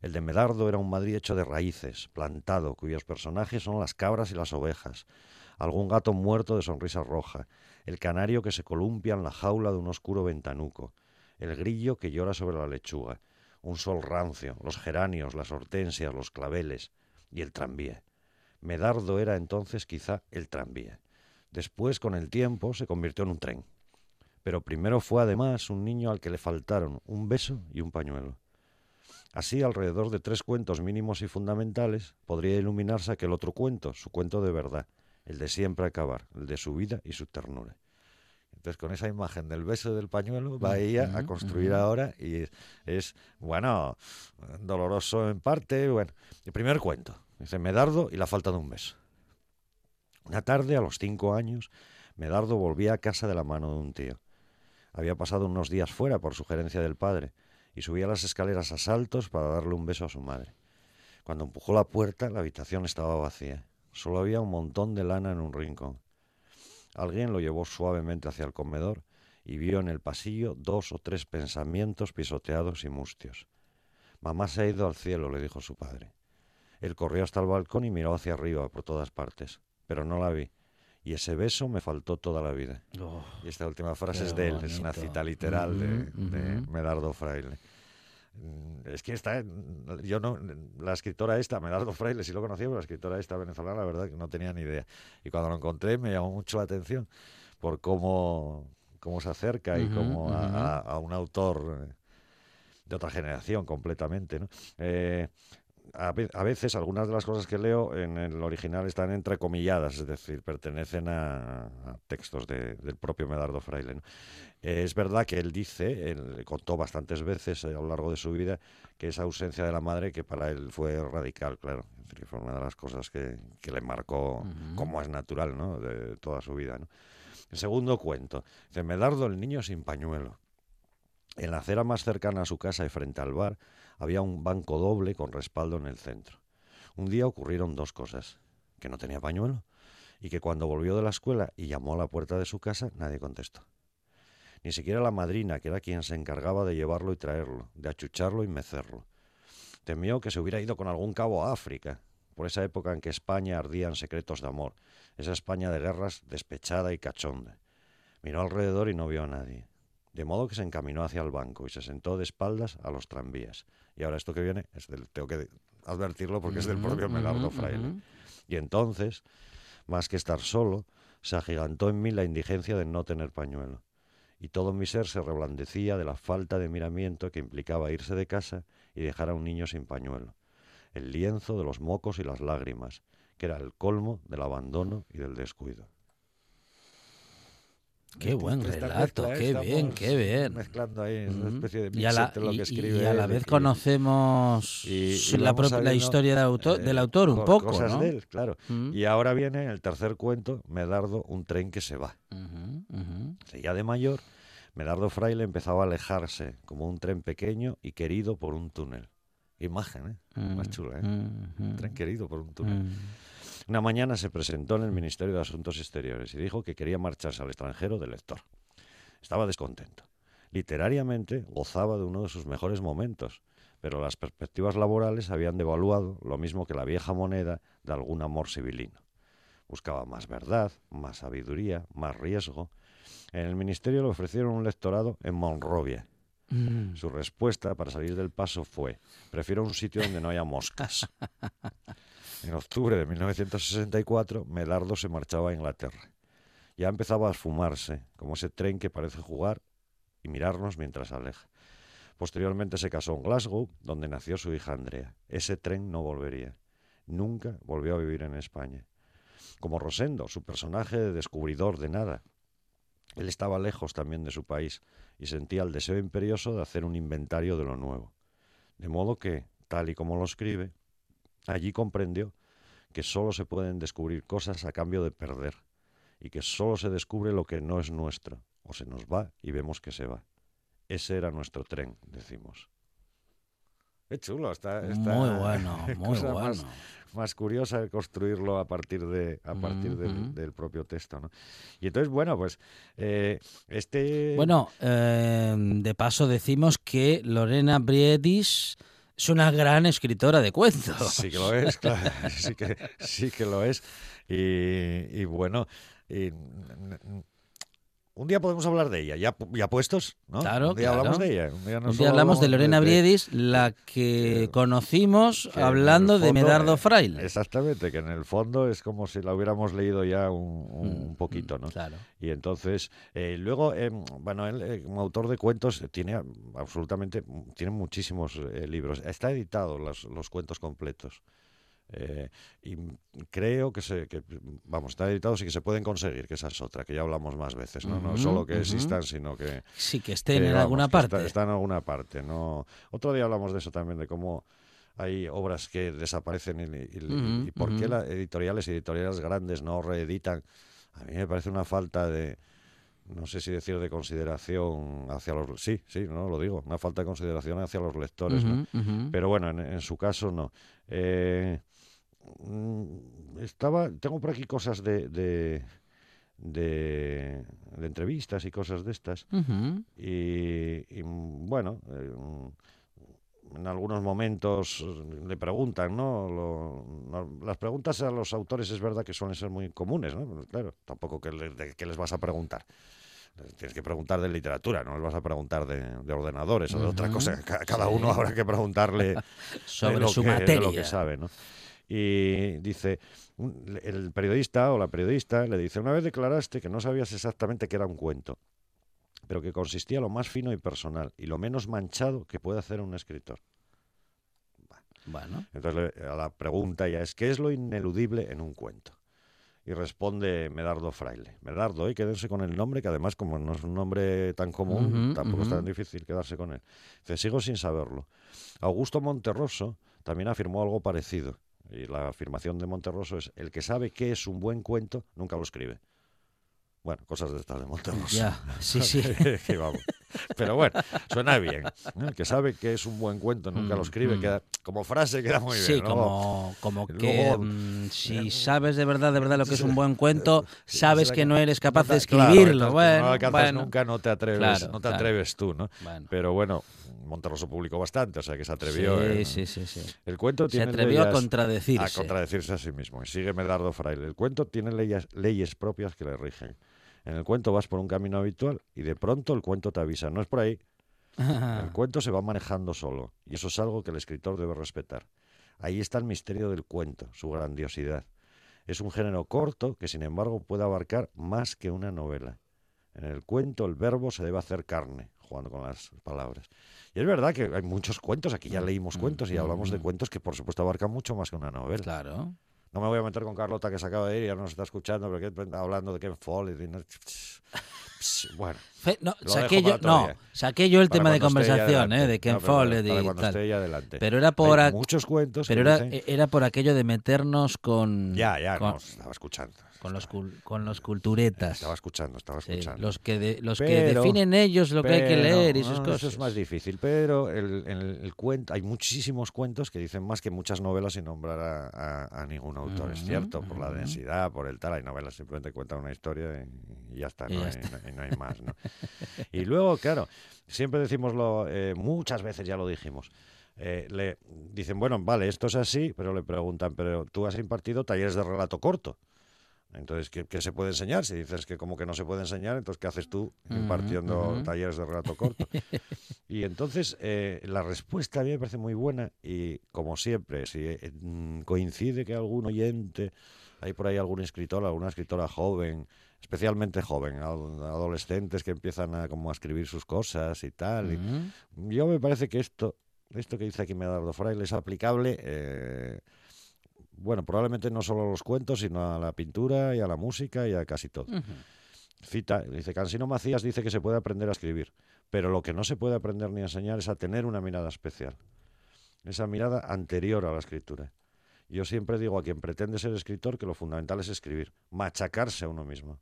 El de Medardo era un Madrid hecho de raíces, plantado, cuyos personajes son las cabras y las ovejas, algún gato muerto de sonrisa roja, el canario que se columpia en la jaula de un oscuro ventanuco, el grillo que llora sobre la lechuga, un sol rancio, los geranios, las hortensias, los claveles y el tranvía. Medardo era entonces quizá el tranvía. Después, con el tiempo, se convirtió en un tren. Pero primero fue además un niño al que le faltaron un beso y un pañuelo. Así, alrededor de tres cuentos mínimos y fundamentales, podría iluminarse aquel otro cuento, su cuento de verdad, el de siempre acabar, el de su vida y su ternura. Entonces, con esa imagen del beso del pañuelo, va ella a construir ahora y es, bueno, doloroso en parte. Bueno, el primer cuento, dice Medardo y la falta de un beso. Una tarde, a los cinco años, Medardo volvía a casa de la mano de un tío. Había pasado unos días fuera por sugerencia del padre y subía las escaleras a saltos para darle un beso a su madre. Cuando empujó la puerta, la habitación estaba vacía. Solo había un montón de lana en un rincón. Alguien lo llevó suavemente hacia el comedor y vio en el pasillo dos o tres pensamientos pisoteados y mustios. Mamá se ha ido al cielo, le dijo su padre. Él corrió hasta el balcón y miró hacia arriba por todas partes, pero no la vi. Y ese beso me faltó toda la vida. Oh, y esta última frase es de él, es una cita literal de, Medardo Fraile. Mm, es que está, yo no, la escritora esta, Medardo Fraile, sí lo conocía, pero la escritora esta venezolana, la verdad que no tenía ni idea. Y cuando lo encontré me llamó mucho la atención por cómo, cómo se acerca y cómo a, un autor eh, de otra generación completamente. ¿no? Eh, a, veces algunas de las cosas que leo en el original están entrecomilladas, es decir, pertenecen a, textos del propio Medardo Fraile. es verdad que él dice, él contó bastantes veces a lo largo de su vida, que esa ausencia de la madre que para él fue radical, claro, que fue una de las cosas que, le marcó, como es natural, ¿no? de toda su vida. El segundo cuento, dice Medardo el niño sin pañuelo. En la acera más cercana a su casa y frente al bar, había un banco doble con respaldo en el centro. Un día ocurrieron dos cosas, que no tenía pañuelo y que cuando volvió de la escuela y llamó a la puerta de su casa nadie contestó. Ni siquiera la madrina, que era quien se encargaba de llevarlo y traerlo, de achucharlo y mecerlo. Temió que se hubiera ido con algún cabo a África, por esa época en que España ardían secretos de amor, esa España de guerras despechada y cachonda. Miró alrededor y no vio a nadie. De modo que se encaminó hacia el banco y se sentó de espaldas a los tranvías. Y ahora esto que viene, es del, tengo que advertirlo porque es del propio Melardo Fraile. Y entonces, más que estar solo, se agigantó en mí la indigencia de no tener pañuelo. Y todo mi ser se reblandecía de la falta de miramiento que implicaba irse de casa y dejar a un niño sin pañuelo. El lienzo de los mocos y las lágrimas, que era el colmo del abandono y del descuido. Qué buen relato, qué bien, qué bien. Mezclando ahí una especie de y a la, lo que escribe. Y a la vez conocemos la, la, historia del autor, del autor un poco. Cosas ¿no? de él, claro. Y ahora viene el tercer cuento, Medardo, un tren que se va. ya de mayor, Medardo Fraile empezaba a alejarse como un tren pequeño y querido por un túnel. Imagen, ¿eh? Más mm, chula, ¿eh? Mm, tren querido por un túnel. Una mañana se presentó en el Ministerio de Asuntos Exteriores y dijo que quería marcharse al extranjero de lector. Estaba descontento. Literariamente gozaba de uno de sus mejores momentos, pero las perspectivas laborales habían devaluado lo mismo que la vieja moneda de algún amor civilino. Buscaba más verdad, más sabiduría, más riesgo. En el ministerio le ofrecieron un lectorado en Monrovia. Mm. Su respuesta para salir del paso fue, prefiero un sitio donde no haya moscas. en octubre de 1964, Medardo se marchaba a Inglaterra. Ya empezaba a esfumarse, como ese tren que parece jugar y mirarnos mientras aleja. Posteriormente se casó en Glasgow, donde nació su hija Andrea. Ese tren no volvería. Nunca volvió a vivir en España como Rosendo, su personaje de descubridor de nada. Él estaba lejos también de su país y sentía el deseo imperioso de hacer un inventario de lo nuevo. De modo que, tal y como lo escribe, allí comprendió que sólo se pueden descubrir cosas a cambio de perder, y que sólo se descubre lo que no es nuestro, o se nos va y vemos que se va. Ese era nuestro tren, decimos. Es chulo, está, está muy bueno, muy bueno más curiosa de construirlo a partir de a partir del, propio texto, ¿no? Y entonces, bueno, pues eh, este... Bueno, eh, de paso decimos que Lorena Briedis es una gran escritora de cuentos. Sí que lo es, claro, sí que, sí que lo es. Y, y bueno, y, un día podemos hablar de ella, ya, ya puestos, ¿no? Claro, un día hablamos de ella. Un día, hablamos de Lorena Briedis, la que conocimos hablando de Medardo Fraile. Exactamente, que en el fondo es como si la hubiéramos leído ya un, mm, poquito, ¿no? Claro. Y entonces, eh, luego, em, bueno, él eh, como autor de cuentos tiene absolutamente, tiene muchísimos eh, libros. Está editado los, los cuentos completos. Eh, y creo que, se, que, vamos, está editado y que se pueden conseguir, que esa es otra, que ya hablamos más veces, ¿no? no solo que existan, sino que... Sí, que estén en alguna parte. Está, en alguna parte, ¿no? Otro día hablamos de eso también, de cómo hay obras que desaparecen y, por qué las editoriales y editoriales grandes no reeditan. A mí me parece una falta de no sé si decir de consideración hacia los sí sí no lo digo una falta de consideración hacia los lectores ¿no? pero bueno en, su caso no eh, estaba, tengo por aquí cosas de, de, de, entrevistas y cosas de estas. y, bueno, eh, en algunos momentos le preguntan, ¿no? las preguntas a los autores es verdad que suelen ser muy comunes, ¿no? Claro, tampoco que, les vas a preguntar. Tienes que preguntar de literatura, no les vas a preguntar de, ordenadores o de otra cosa. Cada uno habrá que preguntarle sobre su materia. lo que sabe, ¿no? Y dice, el periodista o la periodista le dice, una vez declaraste que no sabías exactamente qué era un cuento, pero que consistía lo más fino y personal y lo menos manchado que puede hacer un escritor. Bueno. Entonces a la pregunta ya es, ¿qué es lo ineludible en un cuento? Y responde Medardo Fraile. Medardo, hay que quédense con el nombre, que además como no es un nombre tan común, tampoco es tan difícil quedarse con él. Dice, sigo sin saberlo. Augusto Monterroso también afirmó algo parecido. Y la afirmación de Monterroso es, el que sabe qué es un buen cuento, nunca lo escribe. Bueno, cosas de estas de Monterroso. Ya, sí, sí. Pero bueno, suena bien. El que sabe que es un buen cuento, nunca lo mm, escribe. Mm. Queda, como frase queda muy bien. Sí, como, como que mm, si sabes de verdad, de verdad lo que es un buen cuento, sabes que no eres capaz de escribirlo. bueno, no nunca, no te atreves, no te atreves tú, ¿no? Pero bueno, Monterroso publicó bastante, o sea que se atrevió. Sí, sí, sí, El cuento tiene se atrevió a contradecirse. A contradecirse a sí mismo. Y sigue Medardo Fraile. El cuento tiene leyes, leyes propias que le rigen. En el cuento vas por un camino habitual y de pronto el cuento te avisa. No es por ahí. El cuento se va manejando solo y eso es algo que el escritor debe respetar. Ahí está el misterio del cuento, su grandiosidad. Es un género corto que sin embargo puede abarcar más que una novela. En el cuento el verbo se debe hacer carne, jugando con las palabras. Y es verdad que hay muchos cuentos, aquí ya mm, leímos mm, cuentos y hablamos de mm. cuentos que por supuesto abarcan mucho más que una novela. Claro. No me voy a meter con Carlota que se acaba de ir y ahora nos está escuchando, porque hablando de Ken Follett. bueno. no, saqué yo, no, saqué yo el tema de conversación, ¿eh? de Ken no, Follett y tal. Pero era por muchos cuentos. Pero era, era por aquello de meternos con. Ya, ya, no, estaba escuchando. Con los, con los culturetas. Estaba escuchando, estaba escuchando. los que, los que definen ellos lo que hay que leer y sus cosas. Eso es más difícil, pero el, el, cuento, hay muchísimos cuentos que dicen más que muchas novelas sin nombrar a, ningún autor, es cierto, por la densidad, por el tal. Hay novelas simplemente cuentan una historia y, ya está, no, hay, no, hay, más. ¿no? y luego, claro, siempre decimoslo, eh, muchas veces ya lo dijimos. Eh, le dicen, bueno, vale, esto es así, pero le preguntan, pero tú has impartido talleres de relato corto. Entonces, ¿qué, se puede enseñar? Si dices que como que no se puede enseñar, entonces ¿qué haces tú impartiendo talleres de relato corto? y entonces eh, la respuesta a mí me parece muy buena y como siempre, si eh, mm, coincide que algún oyente, hay por ahí algún escritor, alguna escritora joven, especialmente joven, adolescentes que empiezan a como a escribir sus cosas y tal. yo me parece que esto, esto que dice aquí Medardo Fraile es aplicable... Eh, bueno, probablemente no solo a los cuentos, sino a la pintura y a la música y a casi todo. Cita, dice, Cansino Macías dice que se puede aprender a escribir, pero lo que no se puede aprender ni enseñar es a tener una mirada especial, esa mirada anterior a la escritura. Yo siempre digo a quien pretende ser escritor que lo fundamental es escribir, machacarse a uno mismo,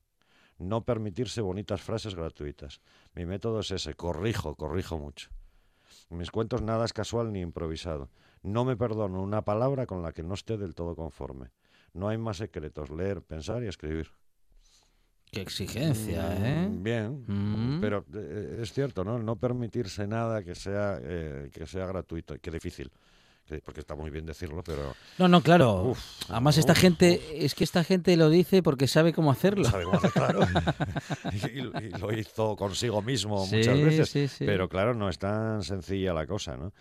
no permitirse bonitas frases gratuitas. Mi método es ese, corrijo, corrijo mucho. En mis cuentos nada es casual ni improvisado. No me perdono una palabra con la que no esté del todo conforme. No hay más secretos, leer, pensar y escribir. Qué exigencia, mm, ¿eh? Bien, mm. pero eh, es cierto, ¿no? No permitirse nada que sea, eh, que sea gratuito. Qué difícil porque está muy bien decirlo, pero... No, no, claro. Además, esta gente, es que esta gente lo dice porque sabe cómo hacerlo. Sabe cómo hacerlo, claro. y, lo hizo consigo mismo muchas veces. Pero claro, no es tan sencilla la cosa, ¿no?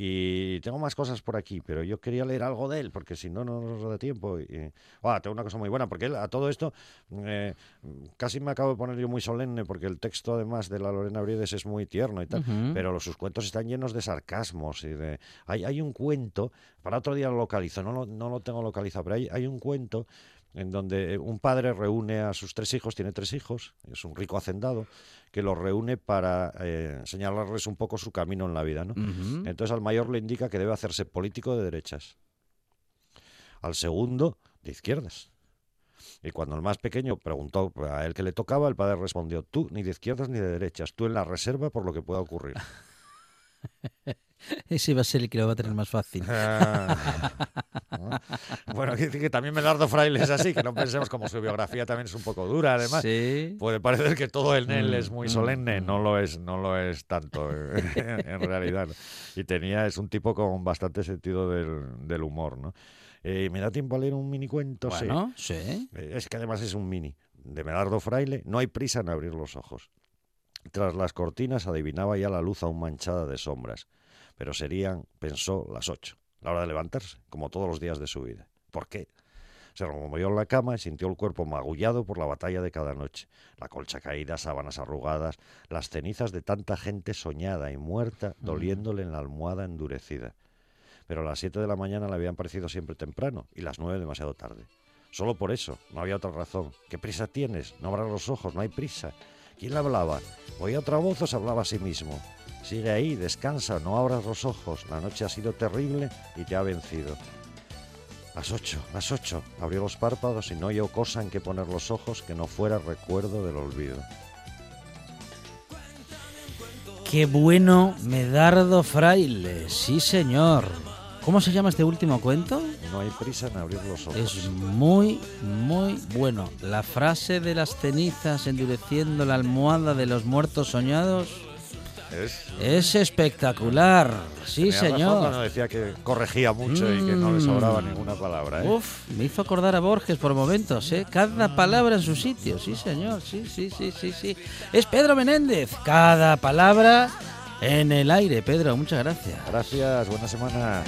Y tengo más cosas por aquí, pero yo quería leer algo de él, porque si no, no nos da tiempo. Y, ah, tengo una cosa muy buena, porque él, a todo esto eh, casi me acabo de poner yo muy solemne, porque el texto, además de la Lorena Briedes, es muy tierno y tal, pero sus cuentos están llenos de sarcasmos. y de Hay, hay un cuento, para otro día lo localizo, no lo, no lo tengo localizado, pero hay, hay un cuento en donde un padre reúne a sus tres hijos, tiene tres hijos, es un rico hacendado, que los reúne para eh, señalarles un poco su camino en la vida. ¿no? Entonces al mayor le indica que debe hacerse político de derechas, al segundo de izquierdas. Y cuando el más pequeño preguntó a él que le tocaba, el padre respondió, tú ni de izquierdas ni de derechas, tú en la reserva por lo que pueda ocurrir. Ese va a ser el que lo va a tener más fácil. Ah. bueno, que, también Melardo Fraile es así, que no pensemos como su biografía también es un poco dura, además. Puede parecer que todo en él es muy mm, solemne, mm. no lo es, no lo es tanto en realidad. Y tenía, es un tipo con bastante sentido del, humor, ¿no? Eh, ¿Me da tiempo a leer un mini cuento? Bueno, sí. Eh, es que además es un mini. De Melardo Fraile, no hay prisa en abrir los ojos. Tras las cortinas adivinaba ya la luz aún manchada de sombras pero serían, pensó, las ocho, la hora de levantarse, como todos los días de su vida. ¿Por qué? Se removió en la cama y sintió el cuerpo magullado por la batalla de cada noche. La colcha caída, sábanas arrugadas, las cenizas de tanta gente soñada y muerta, doliéndole en la almohada endurecida. Pero a las siete de la mañana le habían parecido siempre temprano y las nueve demasiado tarde. Solo por eso, no había otra razón. ¿Qué prisa tienes? No abras los ojos, no hay prisa. ¿Quién le hablaba? ¿Oía otra voz o se hablaba a sí mismo? Sigue ahí, descansa, no abras los ojos. La noche ha sido terrible y te ha vencido. Las ocho, las ocho. Abrió los párpados y no oyó cosa en que poner los ojos que no fuera recuerdo del olvido. Qué bueno, Medardo Fraile, sí señor. ¿Cómo se llama este último cuento? No hay prisa en abrir los ojos. Es muy, muy bueno. La frase de las cenizas endureciendo la almohada de los muertos soñados es, espectacular, sí señor. Cuando decía que corregía mucho y que no le sobraba mm. ninguna palabra. ¿eh? Uf, me hizo acordar a Borges por momentos, ¿eh? Cada palabra en su sitio, sí señor, sí, sí, sí, sí, sí. Es Pedro Menéndez, cada palabra en el aire. Pedro, muchas gracias. Gracias, buena semana.